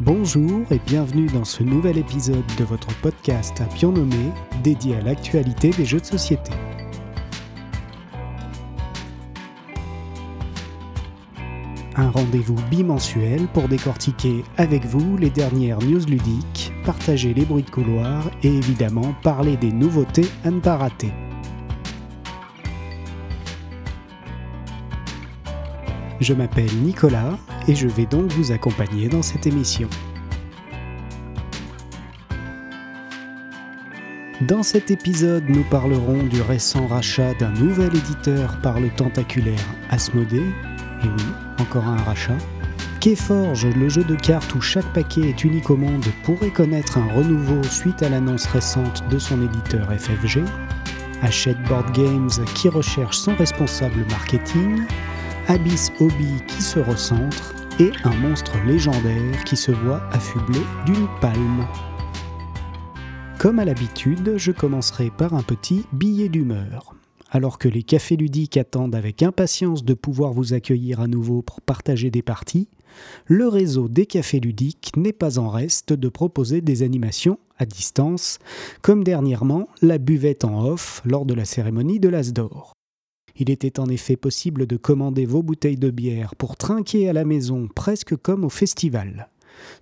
Bonjour et bienvenue dans ce nouvel épisode de votre podcast à Pion nommé dédié à l'actualité des jeux de société. Un rendez-vous bimensuel pour décortiquer avec vous les dernières news ludiques, partager les bruits de couloir et évidemment parler des nouveautés à ne pas rater. Je m'appelle Nicolas et je vais donc vous accompagner dans cette émission. Dans cet épisode, nous parlerons du récent rachat d'un nouvel éditeur par le tentaculaire Asmodée. Et oui, encore un rachat. Keyforge, le jeu de cartes où chaque paquet est unique au monde, pourrait connaître un renouveau suite à l'annonce récente de son éditeur FFG. Hachette Board Games qui recherche son responsable marketing. Abyss Hobby qui se recentre et un monstre légendaire qui se voit affublé d'une palme. Comme à l'habitude, je commencerai par un petit billet d'humeur. Alors que les cafés ludiques attendent avec impatience de pouvoir vous accueillir à nouveau pour partager des parties, le réseau des cafés ludiques n'est pas en reste de proposer des animations à distance, comme dernièrement la buvette en off lors de la cérémonie de l'As d'Or. Il était en effet possible de commander vos bouteilles de bière pour trinquer à la maison presque comme au festival.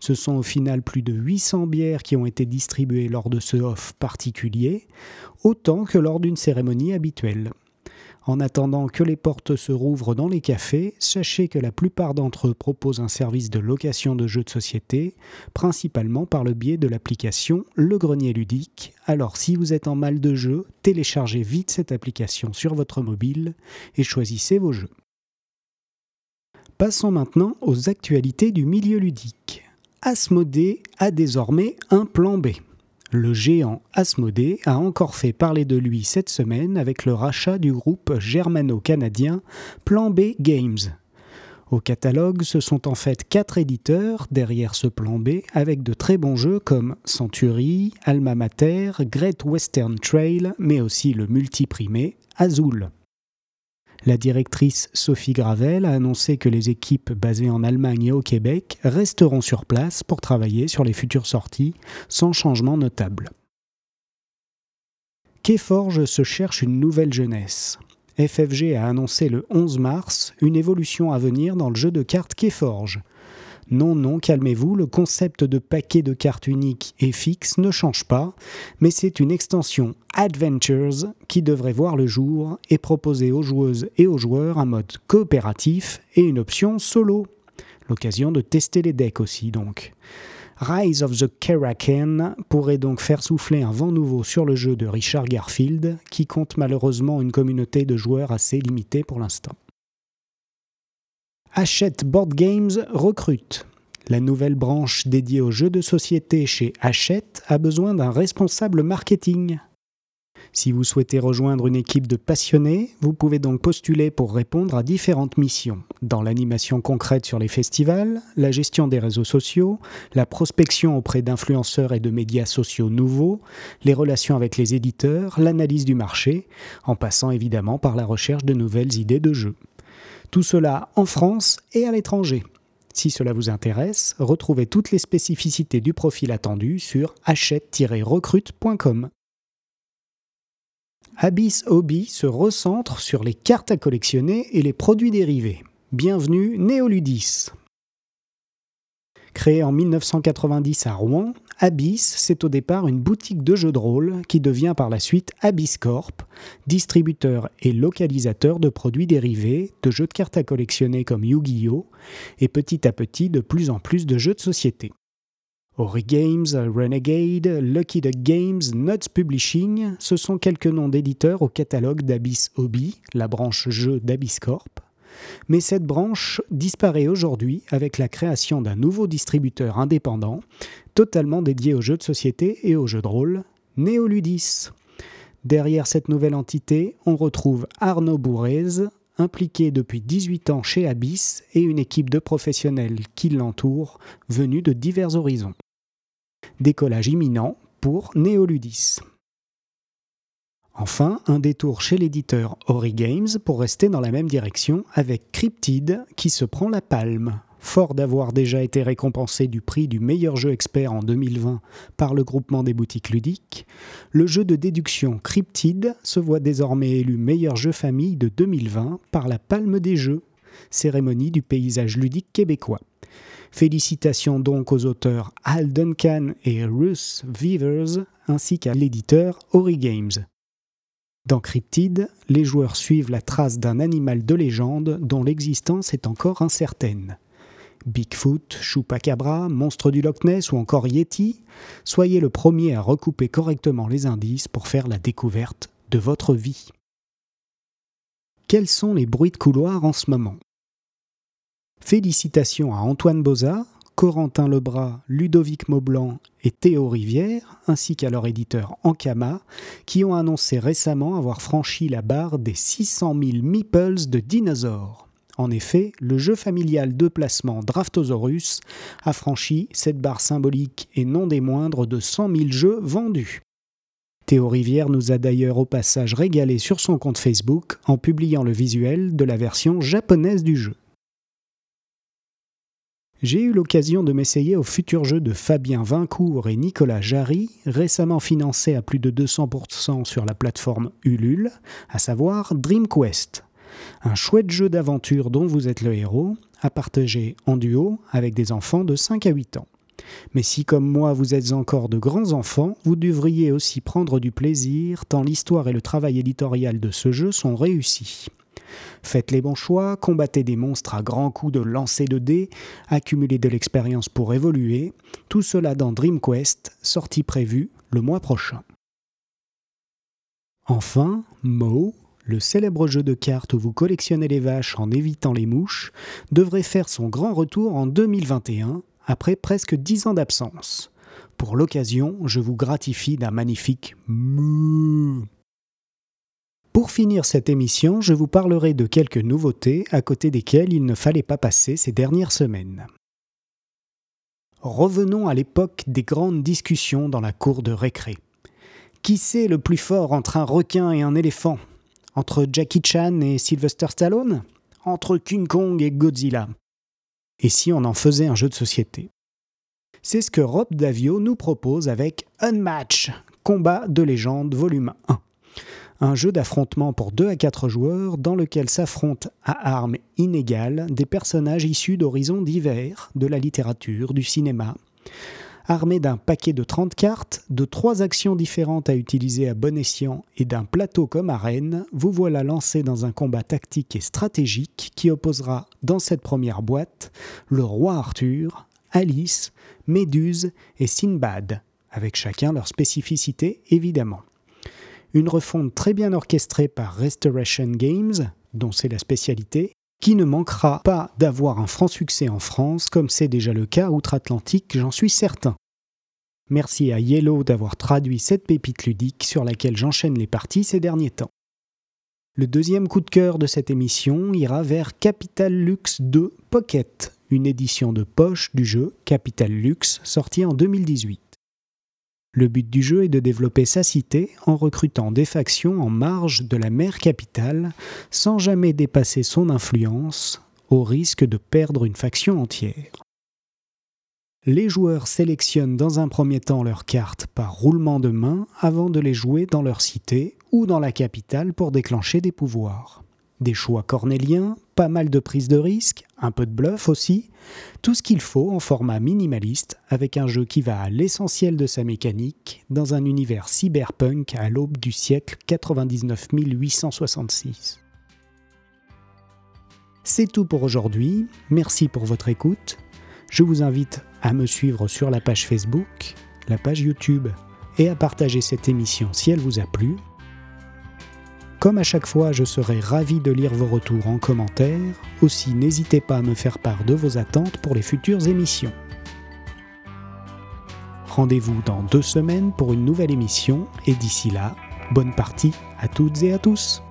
Ce sont au final plus de 800 bières qui ont été distribuées lors de ce off particulier, autant que lors d'une cérémonie habituelle. En attendant que les portes se rouvrent dans les cafés, sachez que la plupart d'entre eux proposent un service de location de jeux de société, principalement par le biais de l'application Le Grenier Ludique. Alors si vous êtes en mal de jeu, téléchargez vite cette application sur votre mobile et choisissez vos jeux. Passons maintenant aux actualités du milieu ludique. Asmodée a désormais un plan B. Le géant Asmodée a encore fait parler de lui cette semaine avec le rachat du groupe germano-canadien Plan B Games. Au catalogue, ce sont en fait quatre éditeurs derrière ce plan B avec de très bons jeux comme Century, Alma Mater, Great Western Trail, mais aussi le multiprimé Azul. La directrice Sophie Gravel a annoncé que les équipes basées en Allemagne et au Québec resteront sur place pour travailler sur les futures sorties sans changement notable. Keyforge se cherche une nouvelle jeunesse. FFG a annoncé le 11 mars une évolution à venir dans le jeu de cartes Keyforge. Non, non, calmez-vous, le concept de paquet de cartes uniques et fixe ne change pas, mais c'est une extension Adventures qui devrait voir le jour et proposer aux joueuses et aux joueurs un mode coopératif et une option solo. L'occasion de tester les decks aussi donc. Rise of the Karaken pourrait donc faire souffler un vent nouveau sur le jeu de Richard Garfield, qui compte malheureusement une communauté de joueurs assez limitée pour l'instant. Hachette Board Games recrute. La nouvelle branche dédiée aux jeux de société chez Hachette a besoin d'un responsable marketing. Si vous souhaitez rejoindre une équipe de passionnés, vous pouvez donc postuler pour répondre à différentes missions, dans l'animation concrète sur les festivals, la gestion des réseaux sociaux, la prospection auprès d'influenceurs et de médias sociaux nouveaux, les relations avec les éditeurs, l'analyse du marché, en passant évidemment par la recherche de nouvelles idées de jeux. Tout cela en France et à l'étranger. Si cela vous intéresse, retrouvez toutes les spécificités du profil attendu sur achète-recrute.com. Abyss Hobby se recentre sur les cartes à collectionner et les produits dérivés. Bienvenue Néoludis. Créé en 1990 à Rouen, Abyss, c'est au départ une boutique de jeux de rôle qui devient par la suite Abyss Corp, distributeur et localisateur de produits dérivés, de jeux de cartes à collectionner comme Yu-Gi-Oh! et petit à petit de plus en plus de jeux de société. Ori Games, Renegade, Lucky Duck Games, Nuts Publishing, ce sont quelques noms d'éditeurs au catalogue d'Abyss Hobby, la branche jeux d'Abyss Corp. Mais cette branche disparaît aujourd'hui avec la création d'un nouveau distributeur indépendant, totalement dédié aux jeux de société et aux jeux de rôle, Neoludis. Derrière cette nouvelle entité, on retrouve Arnaud Bourrez, impliqué depuis 18 ans chez Abyss, et une équipe de professionnels qui l'entourent, venus de divers horizons. Décollage imminent pour Neoludis. Enfin, un détour chez l'éditeur Ori Games pour rester dans la même direction avec Cryptid qui se prend la palme. fort d'avoir déjà été récompensé du prix du meilleur jeu expert en 2020 par le groupement des boutiques ludiques, le jeu de déduction Cryptid se voit désormais élu meilleur jeu famille de 2020 par la Palme des Jeux, cérémonie du paysage ludique québécois. Félicitations donc aux auteurs Al Duncan et Ruth Vivers ainsi qu'à l'éditeur Ori Games. Dans Cryptid, les joueurs suivent la trace d'un animal de légende dont l'existence est encore incertaine. Bigfoot, Chupacabra, monstre du Loch Ness ou encore Yeti, soyez le premier à recouper correctement les indices pour faire la découverte de votre vie. Quels sont les bruits de couloir en ce moment? Félicitations à Antoine Boza, Corentin Lebras, Ludovic Maublanc et Théo Rivière, ainsi qu'à leur éditeur Ankama, qui ont annoncé récemment avoir franchi la barre des 600 000 meeples de dinosaures. En effet, le jeu familial de placement Draftosaurus a franchi cette barre symbolique et non des moindres de 100 000 jeux vendus. Théo Rivière nous a d'ailleurs au passage régalé sur son compte Facebook en publiant le visuel de la version japonaise du jeu. J'ai eu l'occasion de m'essayer au futur jeu de Fabien Vincourt et Nicolas Jarry, récemment financé à plus de 200% sur la plateforme Ulule, à savoir Dream Quest. Un chouette jeu d'aventure dont vous êtes le héros, à partager en duo avec des enfants de 5 à 8 ans. Mais si comme moi vous êtes encore de grands enfants, vous devriez aussi prendre du plaisir tant l'histoire et le travail éditorial de ce jeu sont réussis. Faites les bons choix, combattez des monstres à grands coups de lancer de dés, accumulez de l'expérience pour évoluer, tout cela dans Dream Quest, sortie prévue le mois prochain. Enfin, Mo, le célèbre jeu de cartes où vous collectionnez les vaches en évitant les mouches, devrait faire son grand retour en 2021, après presque 10 ans d'absence. Pour l'occasion, je vous gratifie d'un magnifique. Pour finir cette émission, je vous parlerai de quelques nouveautés à côté desquelles il ne fallait pas passer ces dernières semaines. Revenons à l'époque des grandes discussions dans la cour de récré. Qui c'est le plus fort entre un requin et un éléphant? Entre Jackie Chan et Sylvester Stallone? Entre King Kong et Godzilla? Et si on en faisait un jeu de société? C'est ce que Rob Davio nous propose avec Unmatch, Combat de légende volume 1 un jeu d'affrontement pour 2 à 4 joueurs dans lequel s'affrontent à armes inégales des personnages issus d'horizons divers, de la littérature, du cinéma. Armé d'un paquet de 30 cartes, de trois actions différentes à utiliser à bon escient et d'un plateau comme arène, vous voilà lancé dans un combat tactique et stratégique qui opposera dans cette première boîte le roi Arthur, Alice, Méduse et Sinbad, avec chacun leur spécificité évidemment une refonte très bien orchestrée par Restoration Games, dont c'est la spécialité, qui ne manquera pas d'avoir un franc succès en France, comme c'est déjà le cas outre-Atlantique, j'en suis certain. Merci à Yellow d'avoir traduit cette pépite ludique sur laquelle j'enchaîne les parties ces derniers temps. Le deuxième coup de cœur de cette émission ira vers Capital Lux 2 Pocket, une édition de poche du jeu Capital Lux sorti en 2018. Le but du jeu est de développer sa cité en recrutant des factions en marge de la mer capitale sans jamais dépasser son influence au risque de perdre une faction entière. Les joueurs sélectionnent dans un premier temps leurs cartes par roulement de main avant de les jouer dans leur cité ou dans la capitale pour déclencher des pouvoirs des choix cornéliens, pas mal de prises de risques, un peu de bluff aussi, tout ce qu'il faut en format minimaliste avec un jeu qui va à l'essentiel de sa mécanique dans un univers cyberpunk à l'aube du siècle 99 866. C'est tout pour aujourd'hui, merci pour votre écoute. Je vous invite à me suivre sur la page Facebook, la page YouTube et à partager cette émission si elle vous a plu comme à chaque fois, je serai ravi de lire vos retours en commentaire. Aussi, n'hésitez pas à me faire part de vos attentes pour les futures émissions. Rendez-vous dans deux semaines pour une nouvelle émission et d'ici là, bonne partie à toutes et à tous.